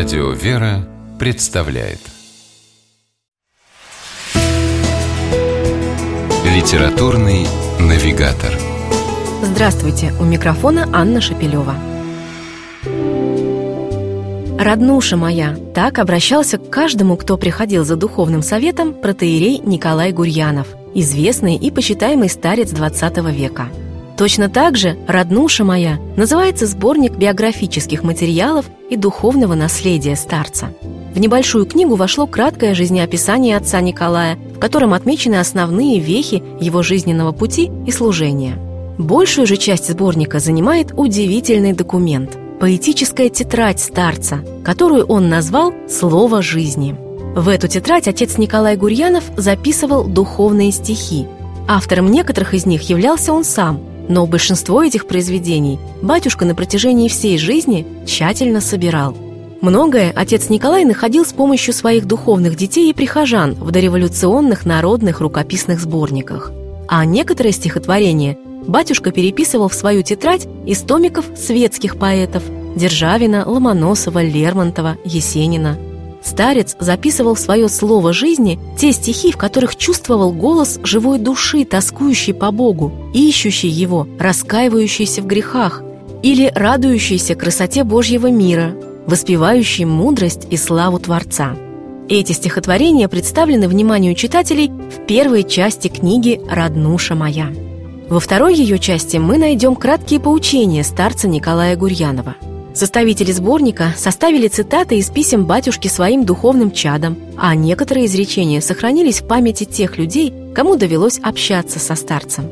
Радио «Вера» представляет Литературный навигатор Здравствуйте! У микрофона Анна Шапилева. «Роднуша моя» – так обращался к каждому, кто приходил за духовным советом протеерей Николай Гурьянов, известный и почитаемый старец XX века – Точно так же «Роднуша моя» называется сборник биографических материалов и духовного наследия старца. В небольшую книгу вошло краткое жизнеописание отца Николая, в котором отмечены основные вехи его жизненного пути и служения. Большую же часть сборника занимает удивительный документ – поэтическая тетрадь старца, которую он назвал «Слово жизни». В эту тетрадь отец Николай Гурьянов записывал духовные стихи. Автором некоторых из них являлся он сам, но большинство этих произведений батюшка на протяжении всей жизни тщательно собирал. Многое отец Николай находил с помощью своих духовных детей и прихожан в дореволюционных народных рукописных сборниках. А некоторые стихотворения батюшка переписывал в свою тетрадь из томиков светских поэтов Державина, Ломоносова, Лермонтова, Есенина – Старец записывал в свое слово жизни те стихи, в которых чувствовал голос живой души, тоскующей по Богу, ищущей Его, раскаивающейся в грехах, или радующейся красоте Божьего мира, воспевающей мудрость и славу Творца. Эти стихотворения представлены вниманию читателей в первой части книги «Роднуша моя». Во второй ее части мы найдем краткие поучения старца Николая Гурьянова – Составители сборника составили цитаты из писем батюшки своим духовным чадам, а некоторые изречения сохранились в памяти тех людей, кому довелось общаться со старцем.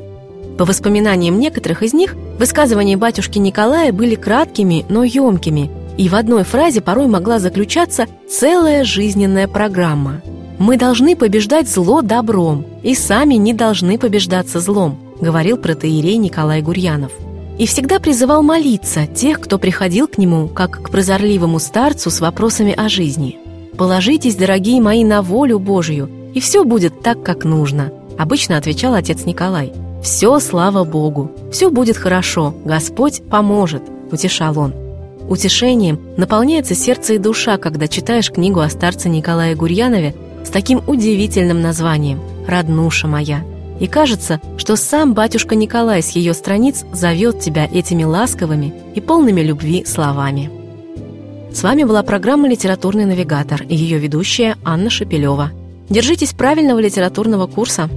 По воспоминаниям некоторых из них, высказывания батюшки Николая были краткими, но емкими, и в одной фразе порой могла заключаться целая жизненная программа. «Мы должны побеждать зло добром, и сами не должны побеждаться злом», говорил протеерей Николай Гурьянов – и всегда призывал молиться тех, кто приходил к нему, как к прозорливому старцу с вопросами о жизни. «Положитесь, дорогие мои, на волю Божию, и все будет так, как нужно», обычно отвечал отец Николай. «Все, слава Богу, все будет хорошо, Господь поможет», утешал он. Утешением наполняется сердце и душа, когда читаешь книгу о старце Николае Гурьянове с таким удивительным названием «Роднуша моя», и кажется, что сам батюшка Николай с ее страниц зовет тебя этими ласковыми и полными любви словами. С вами была программа «Литературный навигатор» и ее ведущая Анна Шапилева. Держитесь правильного литературного курса.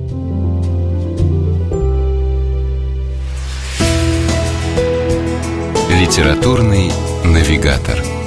«Литературный навигатор»